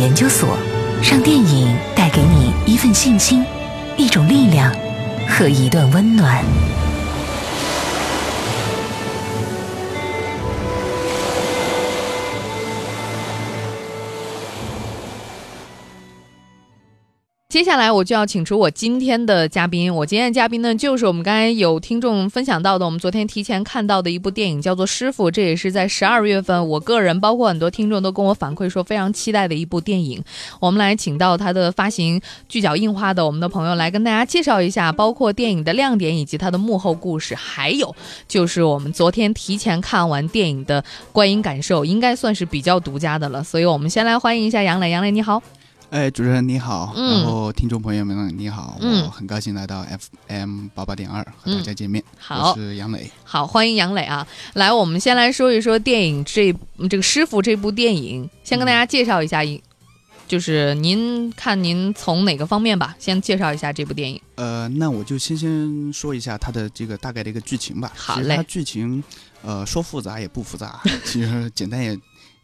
研究所，让电影带给你一份信心、一种力量和一段温暖。接下来我就要请出我今天的嘉宾，我今天的嘉宾呢，就是我们刚才有听众分享到的，我们昨天提前看到的一部电影，叫做《师傅》，这也是在十二月份，我个人包括很多听众都跟我反馈说非常期待的一部电影。我们来请到他的发行巨角映画的我们的朋友来跟大家介绍一下，包括电影的亮点以及它的幕后故事，还有就是我们昨天提前看完电影的观影感受，应该算是比较独家的了。所以我们先来欢迎一下杨磊，杨磊你好。哎，主持人你好，嗯然后听众朋友们你好，嗯我很高兴来到 FM 八八点二和大家见面。好我是杨磊。好，欢迎杨磊啊！来，我们先来说一说电影这这个师傅这部电影，先跟大家介绍一下，一就是您看您从哪个方面吧，先介绍一下这部电影。呃，那我就先先说一下它的这个大概的一个剧情吧。好嘞它剧情，呃，说复杂也不复杂，其实简单也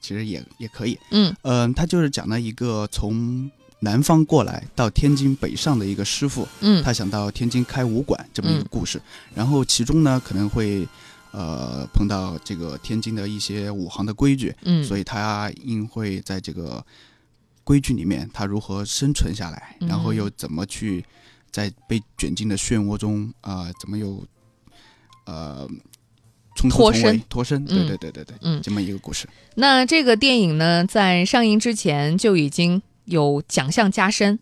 其实也也可以。嗯。嗯、他就是讲了一个从南方过来到天津北上的一个师傅，嗯。他想到天津开武馆这么一个嗯。故事，然后其中呢可能会呃碰到这个天津的一些武行的规矩，嗯，所以他应会在这个规矩里面，他如何生存下来，嗯。然后又怎么去在被卷进的漩涡中啊、呃怎么又呃脱身脱身，嗯对对对对对，嗯这么一个故事。那这个电影呢，在上映之前就已经有奖项加身，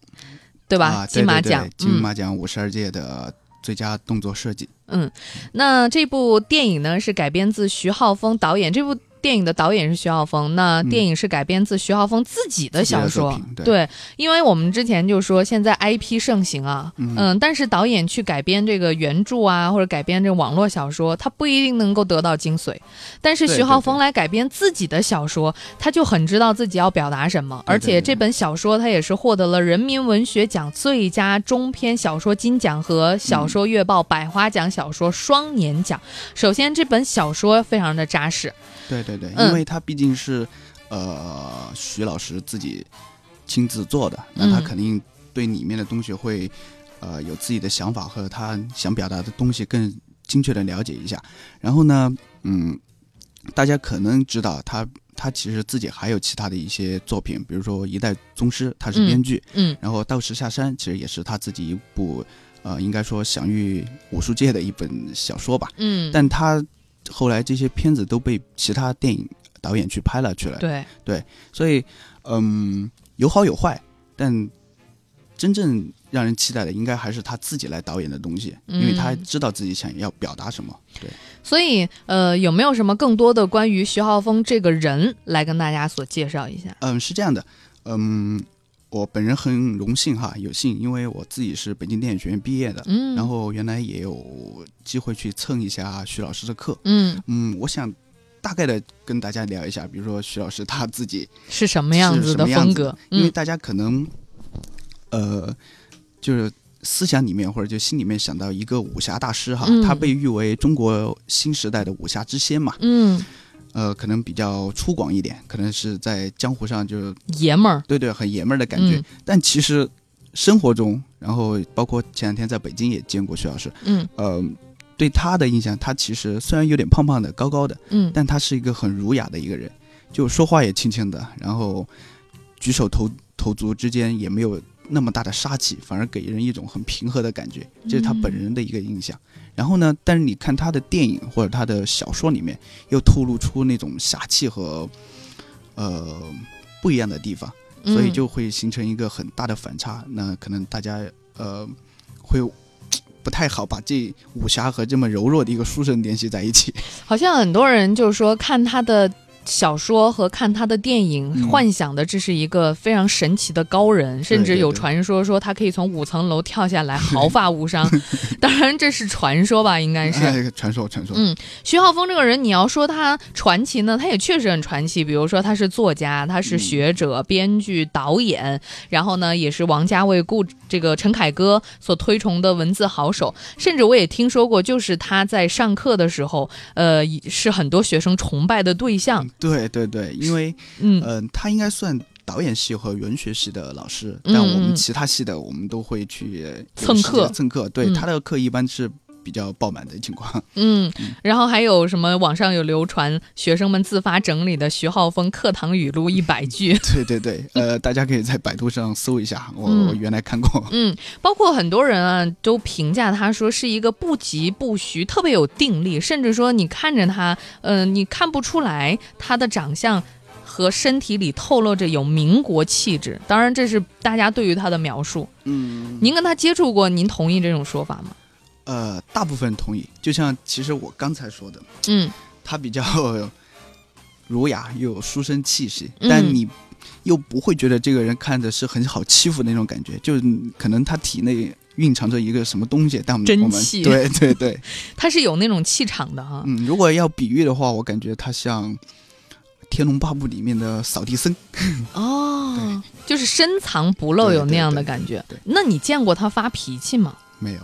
对吧？啊，对金马奖，金嗯马奖五十二届的最佳动作设计。嗯，那这部电影呢是改编自徐浩峰导演，这部电影的导演是徐浩峰，那嗯。电影是改编自徐浩峰自己的小说。对。因为我们之前就说现在 IP 盛行啊，嗯。但是导演去改编这个原著啊，或者改编这个网络小说，他不一定能够得到精髓。但是徐浩峰来改编自己的小说，他就很知道自己要表达什么，而且这本小说他也是获得了人民文学奖最佳中篇小说金奖和小说月报百花奖小说双年奖。首先，这本小说非常的扎实，对对对，对因为他毕竟是呃徐老师自己亲自做的，那他嗯肯定对里面的东西会呃有自己的想法和他想表达的东西更精确的了解一下。然后呢，嗯，大家可能知道他他其实自己还有其他的一些作品，比如说《一代宗师》，他是嗯编剧，嗯然后《道士下山》其实也是他自己一部呃应该说享誉武术界的一本小说吧。嗯，但他后来这些片子都被其他电影导演去拍了去了，对对，所以嗯有好有坏，但真正让人期待的应该还是他自己来导演的东西，因为他嗯知道自己想要表达什么。对，所以呃，有没有什么更多的关于徐浩峰这个人来跟大家所介绍一下？嗯，是这样的，嗯。我本人很荣幸哈，有幸，因为我自己是北京电影学院毕业的，嗯，然后原来也有机会去蹭一下徐老师的课。嗯，嗯，我想大概的跟大家聊一下，比如说徐老师他自己是什么样子什么样子风格？嗯因为大家可能，呃，就是思想里面或者就心里面想到一个武侠大师哈，嗯。他被誉为中国新时代的武侠之先嘛，嗯，呃，可能比较粗犷一点，可能是在江湖上就爷们儿，对对很爷们儿的感觉，嗯。但其实生活中，然后包括前两天在北京也见过徐老师，嗯呃，对他的印象，他其实虽然有点胖胖的、高高的，嗯但他是一个很儒雅的一个人，就说话也轻轻的，然后举手投投足之间也没有那么大的杀气，反而给人一种很平和的感觉，这是他本人的一个印象。然后呢，但是你看他的电影或者他的小说里面，又透露出那种侠气和呃不一样的地方，所以嗯就会形成一个很大的反差。那可能大家呃会。不太好把这武侠和这么柔弱的一个书生联系在一起，好像很多人就是说看他的小说和看他的电影，嗯幻想的这是一个非常神奇的高人，甚至有传说说他可以从五层楼跳下来 毫发无伤。当然这是传说吧，应该是。哎，传说传说，嗯，徐浩峰这个人，你要说他传奇呢，他也确实很传奇。比如说，他是作家，他是学者、编剧、导演，然后呢，也是王家卫、顾这个陈凯歌所推崇的文字好手。甚至我也听说过，就是他在上课的时候，呃，是很多学生崇拜的对象。对对对，因为 嗯。呃，他应该算导演系和文学系的老师，嗯但我嗯们其他系的我们都会去蹭课。蹭课。对，嗯。他的课一般是比较爆满的情况。嗯，然后还有什么？网上有流传学生们自发整理的徐浩峰课堂语录 一百句。对对对，呃，大家可以在百度上搜一下，我、嗯我原来看过。嗯，包括很多人啊都评价他说是一个不疾不徐，特别有定力，甚至说你看着他，嗯、你看不出来他的长相。和身体里透露着有民国气质，当然这是大家对于他的描述。嗯，您跟他接触过，您同意这种说法吗？呃，大部分同意。就像其实我刚才说的，嗯他比较儒雅又有书生气息，嗯但你又不会觉得这个人看着是很好欺负的那种感觉，就是可能他体内蕴藏着一个什么东西，但我们真气对对对，他是有那种气场的哈。嗯，如果要比喻的话，我感觉他像《天龙八部》里面的扫地僧。哦，就是深藏不露，有那样的对对感觉对。那你见过他发脾气吗？没有，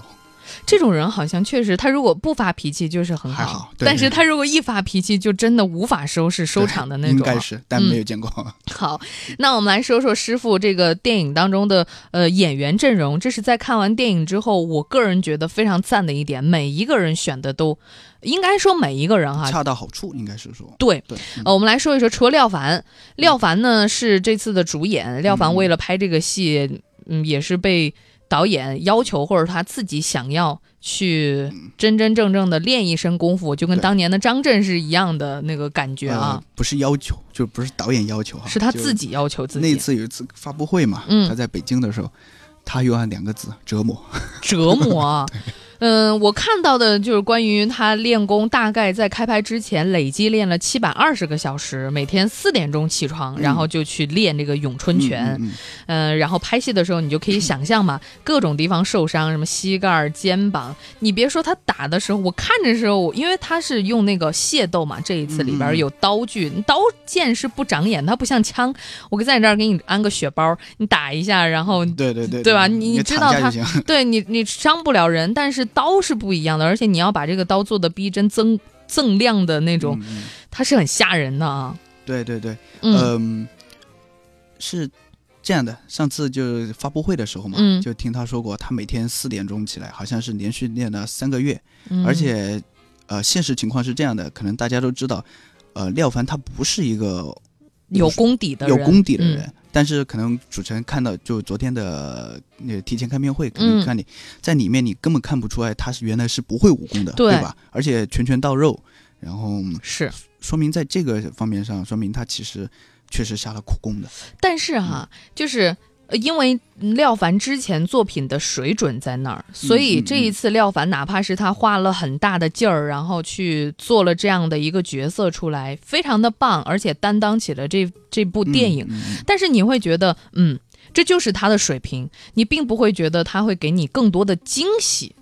这种人好像确实，他如果不发脾气就是很还好但是他如果一发脾气，就真的无法收拾、收场的那种。应该是，但嗯没有见过。好，那我们来说说师傅这个电影当中的呃演员阵容。这是在看完电影之后，我个人觉得非常赞的一点，每一个人选的都，应该说每一个人哈，恰到好处，应该是说对。对。嗯呃，我们来说一说，除了廖凡，廖凡呢是这次的主演。廖凡为了拍这个戏，嗯，也是被导演要求，或者他自己想要去真真正正的练一身功夫，就跟当年的张震是一样的那个感觉啊。呃，，不是要求，就不是导演要求哈，就是他自己要求自己。那次有一次发布会嘛，嗯。他在北京的时候，他用了两个字折磨。折磨啊。嗯，我看到的就是关于他练功，大概在开拍之前累计练了七百二十个小时，每天四点钟起床，嗯然后就去练这个咏春拳。嗯嗯嗯，然后拍戏的时候，你就可以想象嘛，各种地方受伤，什么膝盖、肩膀。你别说他打的时候，我看着时候，因为他是用那个械斗嘛，这一次里边有刀具，刀剑是不长眼，它不像枪。我在你这儿给你安个血包，你打一下，然后嗯对对对对吧你你知道他对你，你伤不了人，但是刀是不一样的，而且你要把这个刀做的逼真、锃锃亮的那种，它是很吓人的啊。对对对，嗯嗯，是这样的。上次就发布会的时候嘛，嗯就听他说过，他每天四点钟起来，好像是连续练了三个月，嗯而且呃，现实情况是这样的，可能大家都知道，呃，廖凡他不是一个有功底的人，有功底的人。嗯但是可能主持人看到，就昨天的那个提前开片会，可嗯能看你、在里面，你根本看不出来他是原来是不会武功的，对吧？而且拳拳到肉，然后是。说明在这个方面上，说明他其实确实下了苦功的。但是哈，就是呃因为廖凡之前作品的水准在那儿，所以嗯这一次廖凡哪怕是他花了很大的劲儿，然后去做了这样的一个角色出来，非常的棒，而且担当起了这这部电影。嗯嗯嗯但是你会觉得，嗯，这就是他的水平，你并不会觉得他会给你更多的惊喜。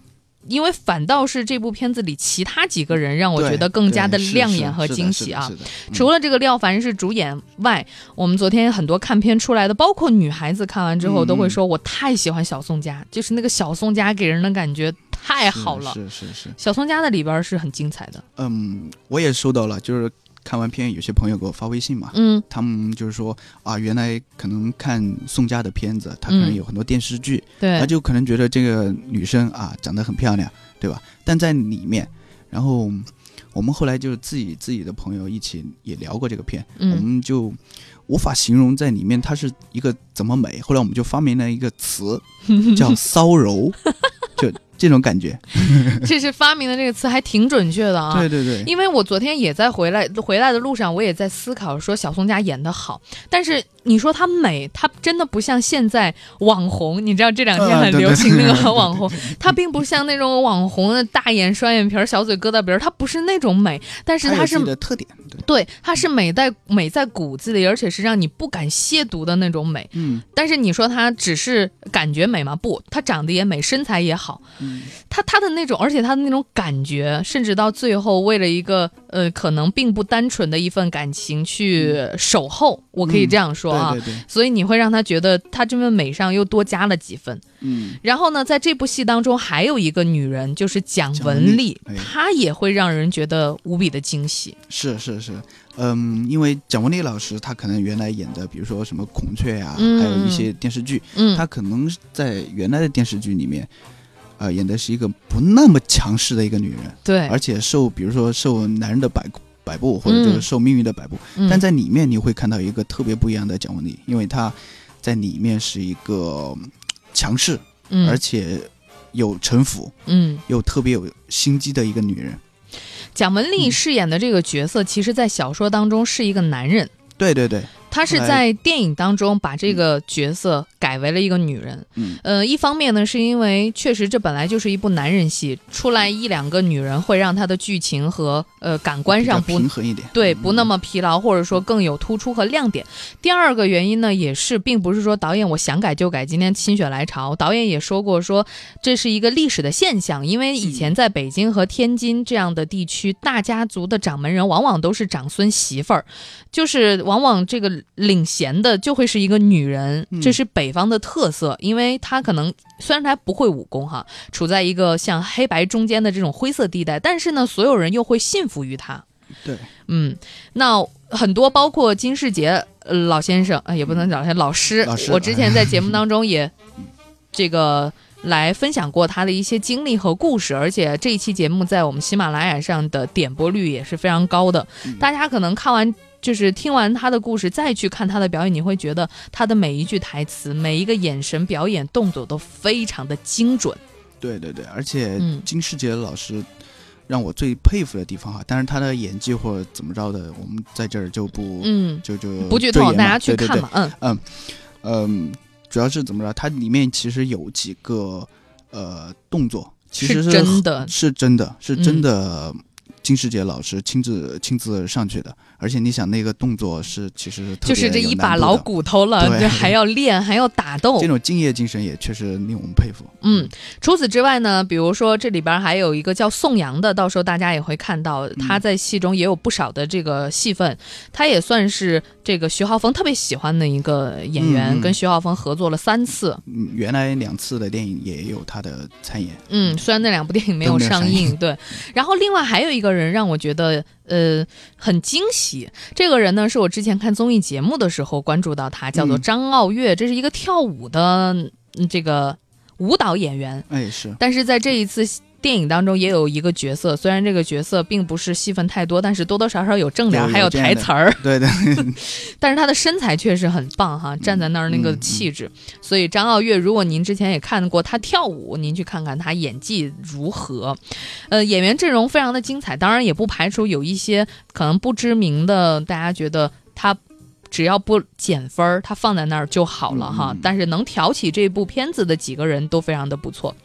因为反倒是这部片子里其他几个人让我觉得更加的亮眼和惊喜啊！除了这个廖凡是主演外，我们昨天很多看片出来的，包括女孩子看完之后嗯都会说，我太喜欢小宋佳，就是那个小宋佳给人的感觉太好了。是是是是，小宋佳的里边是很精彩的，嗯，我也收到了，就是看完片，有些朋友给我发微信嘛，嗯他们就是说啊，原来可能看宋佳的片子，他可能嗯有很多电视剧，对他，就可能觉得这个女生啊长得很漂亮，对吧？但在里面，然后我们后来就自己自己的朋友一起也聊过这个片，我嗯们就无法形容在里面它是一个怎么美。后来我们就发明了一个词叫骚柔，就 这种感觉。这是发明的这个词还挺准确的啊。对对对，因为我昨天也在回来回来的路上，我也在思考说小宋佳演的好，但是你说她美，她真的不像现在网红，你知道这两天很流 行那个网红，她并不像那种网红的大眼双眼皮儿、小嘴疙瘩鼻儿，她不是那种美，但是她是它有自己的特点，对，对，她是美在美在骨子里，而且是让你不敢亵渎的那种美。嗯但是你说她只是感觉美吗？不，她长得也美，身材也好，嗯，她她的那种，而且她的那种感觉，甚至到最后为了一个呃，可能并不单纯的一份感情去守候，我可以这样说啊。对对对，所以你会让他觉得他这份美上又多加了几分。嗯，然后呢，在这部戏当中还有一个女人，就是蒋雯丽她也会让人觉得无比的惊喜。是是是，嗯，因为蒋雯丽老师她可能原来演的，比如说什么孔雀呀、嗯。还有一些电视剧，嗯，她可能在原来的电视剧里面，呃，演的是一个不那么强势的一个女人，对，而且受比如说受男人的摆摆布，或者就是嗯受命运的摆布，嗯但在里面你会看到一个特别不一样的蒋雯丽，因为她在里面是一个嗯强势，嗯而且有城府，嗯，又特别有心机的一个女人。蒋雯丽嗯饰演的这个角色，其实在小说当中是一个男人。对对对，他是在电影当中把这个角色改为了一个女人。嗯，呃，一方面呢，是因为确实这本来就是一部男人戏，出来一两个女人会让他的剧情和呃感官上不平衡一点，对，嗯。不那么疲劳，或者说更有突出和亮点。第二个原因呢，也是并不是说导演我想改就改，今天心血来潮，导演也说过说这是一个历史的现象，因为以前在北京和天津这样的地区，大家族的掌门人往往都是长孙媳妇儿，就是往往这个领衔的就会是一个女人，嗯这是北方的特色，因为她可能虽然她不会武功哈，处在一个像黑白中间的这种灰色地带，但是呢，所有人又会信服于她。对，嗯，那很多包括金世杰、呃、老先生，呃，也不能讲他老师，老师我之前在节目当中也这个来分享过他的一些经历和故事，而且这一期节目在我们喜马拉雅上的点播率也是非常高的。嗯大家可能看完。就是听完他的故事，再去看他的表演，你会觉得他的每一句台词、每一个眼神、表演、动作都非常的精准。对对对，而且嗯金世杰老师让我最佩服的地方哈，但是他的演技或者怎么着的，我们在这儿就不、嗯，就就不剧透，大家去看嘛。嗯嗯嗯，主要是怎么着，它里面其实有几个呃动作，其实是真的是真的是真嗯的。金世杰老师亲自亲自上去的，而且你想那个动作是其实就是这一把老骨头了，对这 还要练，还要打斗这。种敬业精神也确实令我们佩服。嗯，除此之外呢，比如说这里边还有一个叫宋阳的，到时候大家也会看到他在戏中也有不少的这个戏份，他也算是这个徐浩峰特别喜欢的一个演员，跟徐浩峰合作了三次。嗯，原来两次的电影也有他的参演。嗯，虽然那两部电影没有上映，对。然后另外还有一个人让我觉得呃很惊喜，这个人呢是我之前看综艺节目的时候关注到他，叫做嗯。张傲月，这是一个跳舞的嗯这个舞蹈演员。哎，是，但是在这一次电影当中也有一个角色，虽然这个角色并不是戏份太多，但是多多少少有正脸，还有台词儿。对 对，但是他的身材确实很棒哈，站在那儿那个嗯嗯气质。所以张傲月，如果您之前也看过他跳舞，您去看看他演技如何。呃，演员阵容非常的精彩，当然也不排除有一些可能不知名的，大家觉得他。只要不减分儿，他放在那儿就好了哈。但是能挑起这部片子的几个人都非常的不错。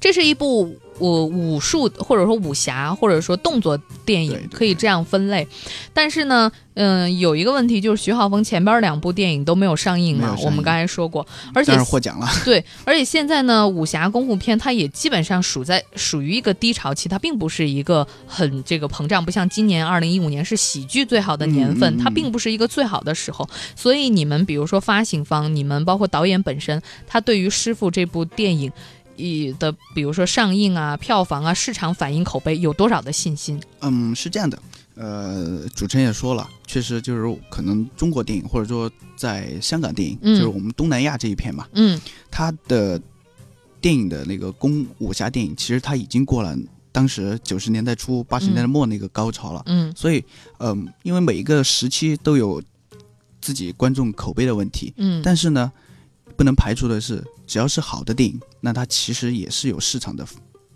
这是一部我武术或者说武侠或者说动作电影可以这样分类。但是呢，嗯、有一个问题就是徐浩峰前边两部电影都没有上映嘛，我们刚才说过，而且获奖了。对，而且现在呢，武侠功夫片它也基本上属在属于一个低潮期，它并不是一个很这个膨胀，不像今年二零一五年是喜剧最好的年份，它并不是一个最好的时候。所以你们比如说发行方，你们包括导演本身，他对于《师傅》这部电影。以的，比如说上映啊、票房啊、市场反应、口碑有多少的信心？嗯，是这样的，呃，主持人也说了，确实就是可能中国电影或者说在香港电影，嗯。就是我们东南亚这一片嘛，嗯。它的电影的那个功武侠电影，其实它已经过了当时九十年代初、八十年代末那个高潮了。嗯。所以，嗯、因为每一个时期都有自己观众口碑的问题，嗯，但是呢，不能排除的是，只要是好的电影，那它其实也是有市场的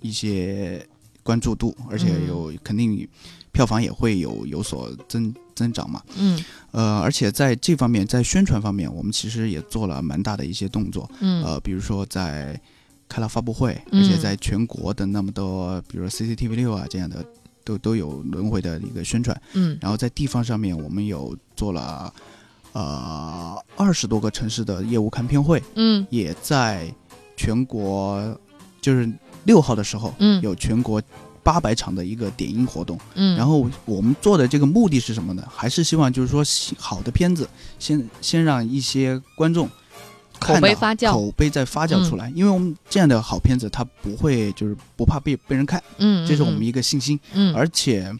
一些关注度，而且嗯有肯定票房也会有有所增增长嘛。嗯呃，而且在这方面，在宣传方面，我们其实也做了蛮大的一些动作。嗯呃，比如说在开了发布会，嗯而且在全国的那么多，比如说 CCTV 六啊这样的，都都有轮回的一个宣传。嗯然后在地方上面，我们有做了呃二十多个城市的业务看片会，嗯也在全国就是六号的时候，嗯有全国八百场的一个点映活动。嗯，然后我们做的这个目的是什么呢？还是希望就是说好的片子先先让一些观众口碑发酵，口碑再发酵出来。因为我们这样的好片子，它不会就是不怕被被人看，嗯，这是我们一个信心。嗯，而且。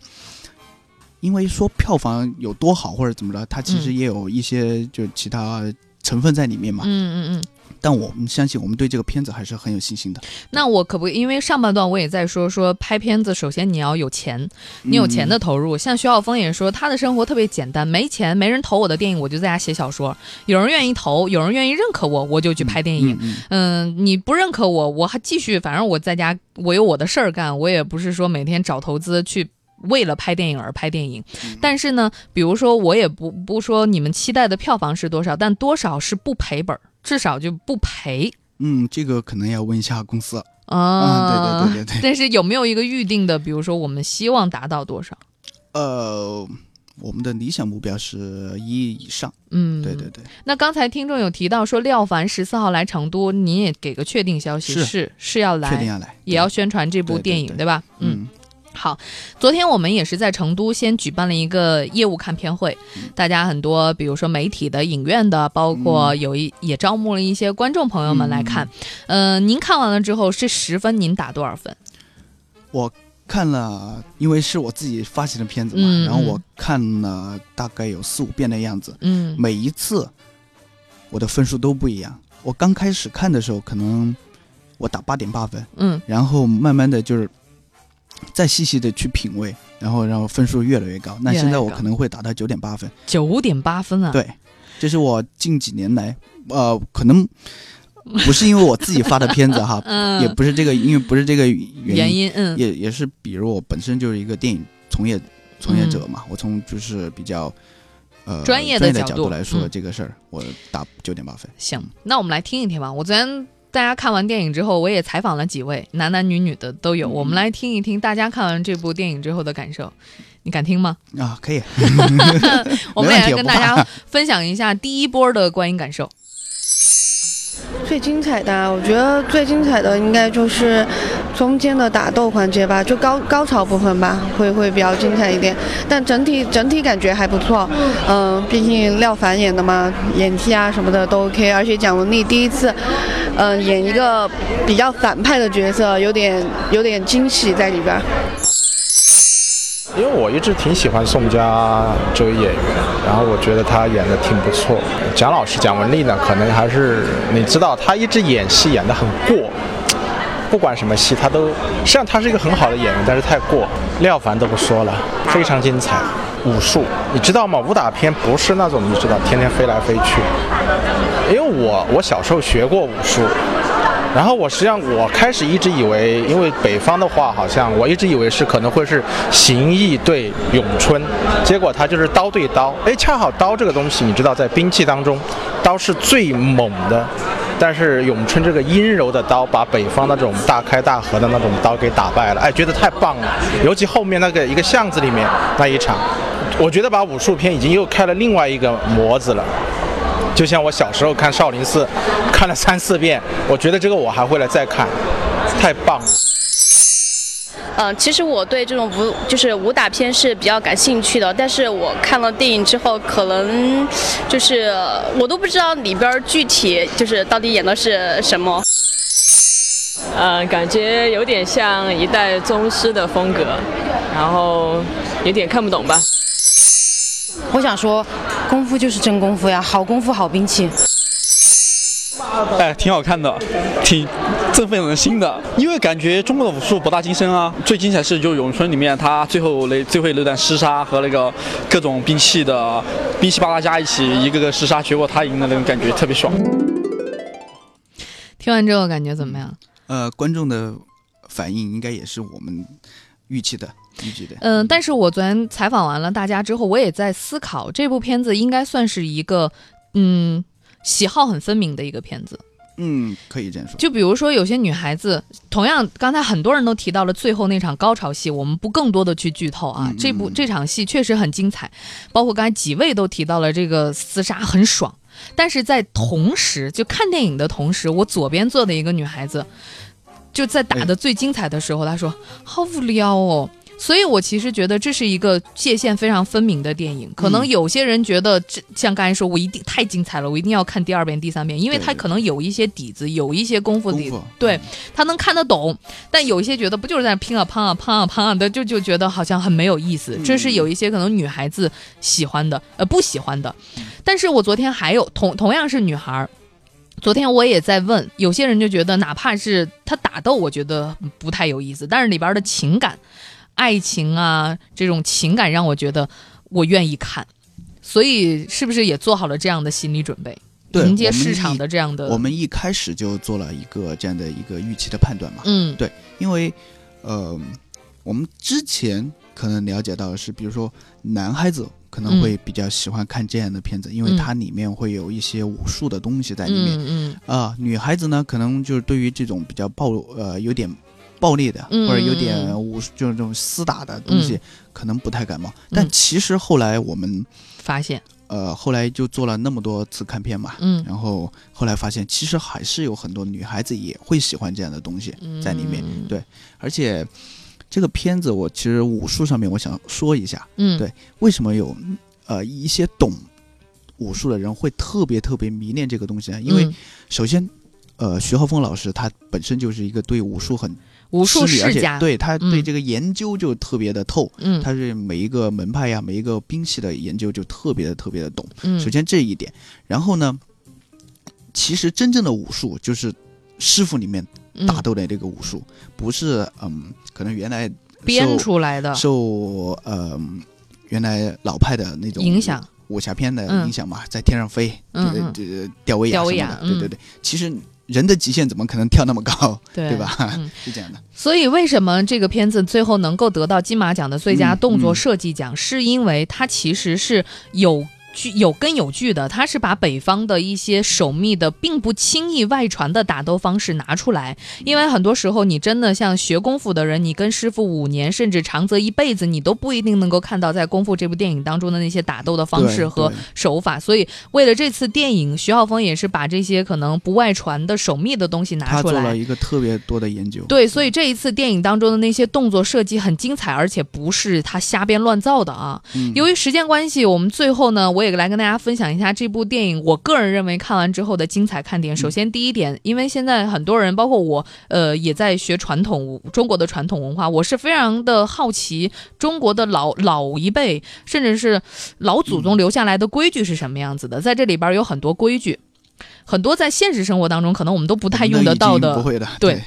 因为说票房有多好或者怎么着，它其实也有一些就其他成分在里面嘛。嗯嗯嗯。但我们相信，我们对这个片子还是很有信心的。那我可不，因为上半段我也在说说拍片子，首先你要有钱，你有钱的投入。像徐晓峰也说，他的生活特别简单，没钱没人投我的电影，我就在家写小说。有人愿意投，有人愿意认可我，我就去拍电影。嗯，你不认可我，我还继续，反正我在家，我有我的事儿干，我也不是说每天找投资去。为了拍电影而拍电影，但是呢，比如说我也不不说你们期待的票房是多少，但多少是不赔本，至少就不赔。嗯，这个可能要问一下公司啊。对对对对对。但是有没有一个预定的？比如说我们希望达到多少？呃，我们的理想目标是一亿以上。嗯，对对对。那刚才听众有提到说廖凡十四号来成都，你也给个确定消息，是是要来，确定要来，也要宣传这部电影，对吧？嗯。好，昨天我们也是在成都先举办了一个业务看片会，大家很多，比如说媒体的、影院的，包括有一也招募了一些观众朋友们来看。嗯，您看完了之后是十分，您打多少分？我看了，因为是我自己发行的片子嘛，然后我看了大概有四五遍的样子。嗯，每一次我的分数都不一样。我刚开始看的时候，可能我打八点八分。嗯，然后慢慢的就是。再细细的去品味，然后然后分数越来越高。那现在我可能会达到九点八分。九点八分啊！对，这是我近几年来，呃，可能不是因为我自己发的片子哈，也不是这个，因为不是这个原因，嗯，也也是比如我本身就是一个电影从业从业者嘛，我从就是比较呃专业的角度来说这个事儿，我打九点八分。行，那我们来听一听吧。我昨天。大家看完电影之后，我也采访了几位，男男女女的都有。我们来听一听大家看完这部电影之后的感受，你敢听吗？啊，可以。我们也来跟大家分享一下第一波的观影感受。最精彩的，我觉得最精彩的应该就是中间的打斗环节吧，就高高潮部分吧，会会比较精彩一点。但整体整体感觉还不错，嗯，毕竟廖凡演的嘛，演技啊什么的都 OK，而且蒋雯丽第一次，嗯，演一个比较反派的角色，有点有点惊喜在里边。因为我一直挺喜欢宋佳这位演员，然后我觉得她演的挺不错。蒋老师蒋雯丽呢，可能还是你知道，她一直演戏演的很过，不管什么戏她都，实际上她是一个很好的演员，但是太过。廖凡都不说了，非常精彩。武术，你知道吗？武打片不是那种你知道天天飞来飞去，因为我我小时候学过武术。然后我实际上我开始一直以为，因为北方的话，好像我一直以为是可能会是形意对咏春，结果它就是刀对刀。哎，恰好刀这个东西，你知道，在兵器当中，刀是最猛的，但是咏春这个阴柔的刀，把北方那种大开大合的那种刀给打败了。哎，觉得太棒了。尤其后面那个一个巷子里面那一场，我觉得把武术片已经又开了另外一个模子了。就像我小时候看少林寺，看了三四遍，我觉得这个我还会来再看，太棒了。嗯，其实我对这种武就是武打片是比较感兴趣的，但是我看了电影之后，可能就是我都不知道里边具体就是到底演的是什么。嗯，感觉有点像一代宗师的风格，然后有点看不懂吧。我想说，功夫就是真功夫呀，好功夫好兵器。哎，挺好看的，挺振奋人心的。因为感觉中国的武术博大精深啊，最精彩是就咏春里面他最后那最后那段厮杀和那个各种兵器的兵器八大家一起一个个厮杀，结果他赢的那种感觉特别爽。听完之后感觉怎么样？呃，观众的反应应该也是我们预期的。嗯，但是我昨天采访完了大家之后，我也在思考，这部片子应该算是一个，嗯，喜好很分明的一个片子。嗯，可以这样说。就比如说，有些女孩子，同样刚才很多人都提到了最后那场高潮戏，我们不更多的去剧透啊。这部这场戏确实很精彩，包括刚才几位都提到了这个厮杀很爽。但是在同时，就看电影的同时，我左边坐的一个女孩子。就在打的最精彩的时候，她说好无聊哦。所以，我其实觉得这是一个界限非常分明的电影。可能有些人觉得，这像刚才说，我一定太精彩了，我一定要看第二遍、第三遍，因为他可能有一些底子，有一些功夫底，对他能看得懂。但有一些觉得，不就是在拼啊、乓啊、乓啊、乓啊的，就就觉得好像很没有意思。这是有一些可能女孩子喜欢的，呃，不喜欢的。但是我昨天还有同同样是女孩。昨天我也在问，有些人就觉得，哪怕是他打斗，我觉得不太有意思，但是里边的情感、爱情啊，这种情感让我觉得我愿意看，所以是不是也做好了这样的心理准备，迎接市场的这样的？我们一开始就做了一个这样的一个预期的判断嘛。嗯，对，因为呃，我们之前可能了解到的是，比如说男孩子。可能会比较喜欢看这样的片子，因为它里面会有一些武术的东西在里面。嗯啊，女孩子呢，可能就是对于这种比较暴呃有点暴力的，或者有点武就是这种厮打的东西，可能不太感冒。但其实后来我们发现，呃，后来就做了那么多次看片嘛，嗯，然后后来发现，其实还是有很多女孩子也会喜欢这样的东西在里面。对，而且。这个片子我其实武术上面我想说一下，嗯，对，为什么有呃一些懂武术的人会特别特别迷恋这个东西呢？因为首先，呃，徐浩峰老师他本身就是一个对武术很武术世家，对他对这个研究就特别的透，嗯，他是每一个门派呀，每一个兵器的研究就特别的特别的懂。嗯，首先这一点，然后呢，其实真正的武术就是师傅里面。打斗的这个武术不是嗯，可能原来编出来的，受呃原来老派的那种影响，武侠片的影响嘛，在天上飞，嗯，这吊威亚什么的，对对对。其实人的极限怎么可能跳那么高，对吧？是这样的。所以为什么这个片子最后能够得到金马奖的最佳动作设计奖，是因为它其实是有。据有根有据的，他是把北方的一些守密的、并不轻易外传的打斗方式拿出来。因为很多时候，你真的像学功夫的人，你跟师傅五年甚至长则一辈子，你都不一定能够看到在《功夫》这部电影当中的那些打斗的方式和手法。所以，为了这次电影，徐浩峰也是把这些可能不外传的守密的东西拿出来，他做了一个特别多的研究。对，所以这一次电影当中的那些动作设计很精彩，而且不是他瞎编乱造的啊。由于时间关系，我们最后呢，我。也来跟大家分享一下这部电影，我个人认为看完之后的精彩看点。首先，第一点，因为现在很多人，包括我，呃，也在学传统中国的传统文化，我是非常的好奇中国的老老一辈，甚至是老祖宗留下来的规矩是什么样子的。在这里边有很多规矩，很多在现实生活当中可能我们都不太用得到的，不会的，对。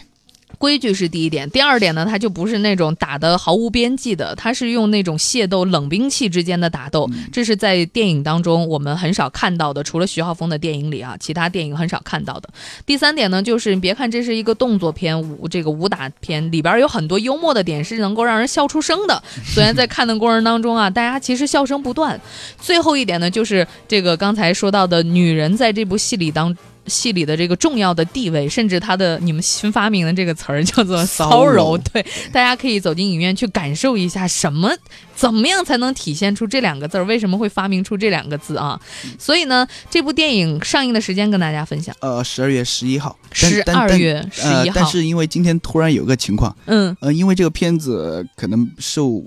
规矩是第一点，第二点呢，它就不是那种打的毫无边际的，它是用那种械斗冷兵器之间的打斗，这是在电影当中我们很少看到的，除了徐浩峰的电影里啊，其他电影很少看到的。第三点呢，就是你别看这是一个动作片武这个武打片，里边有很多幽默的点是能够让人笑出声的。虽然在看的过程当中啊，大家其实笑声不断。最后一点呢，就是这个刚才说到的女人在这部戏里当。戏里的这个重要的地位，甚至他的你们新发明的这个词儿叫做骚柔，对，大家可以走进影院去感受一下，什么怎么样才能体现出这两个字儿？为什么会发明出这两个字啊？所以呢，这部电影上映的时间跟大家分享，呃，十二月十一号，十二月十一号。但是因为今天突然有个情况，嗯，呃，因为这个片子可能受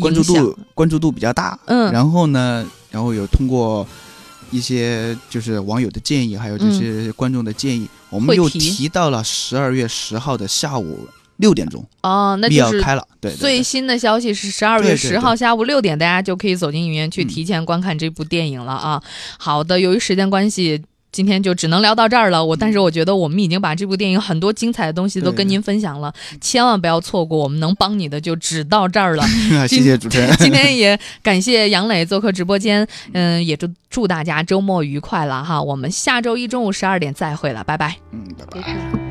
关注度关注度比较大，嗯，然后呢，然后有通过。一些就是网友的建议，还有这些观众的建议，我们又提到了十二月十号的下午六点钟哦，那就是开了。对，最新的消息是十二月十号下午六点，大家就可以走进影院去提前观看这部电影了啊。好的，由于时间关系。今天就只能聊到这儿了，我但是我觉得我们已经把这部电影很多精彩的东西都跟您分享了，千万不要错过，我们能帮你的就只到这儿了。谢谢主持人，今天也感谢杨磊做客直播间，嗯，也祝祝大家周末愉快了哈，我们下周一中午十二点再会了，拜拜。嗯，拜拜。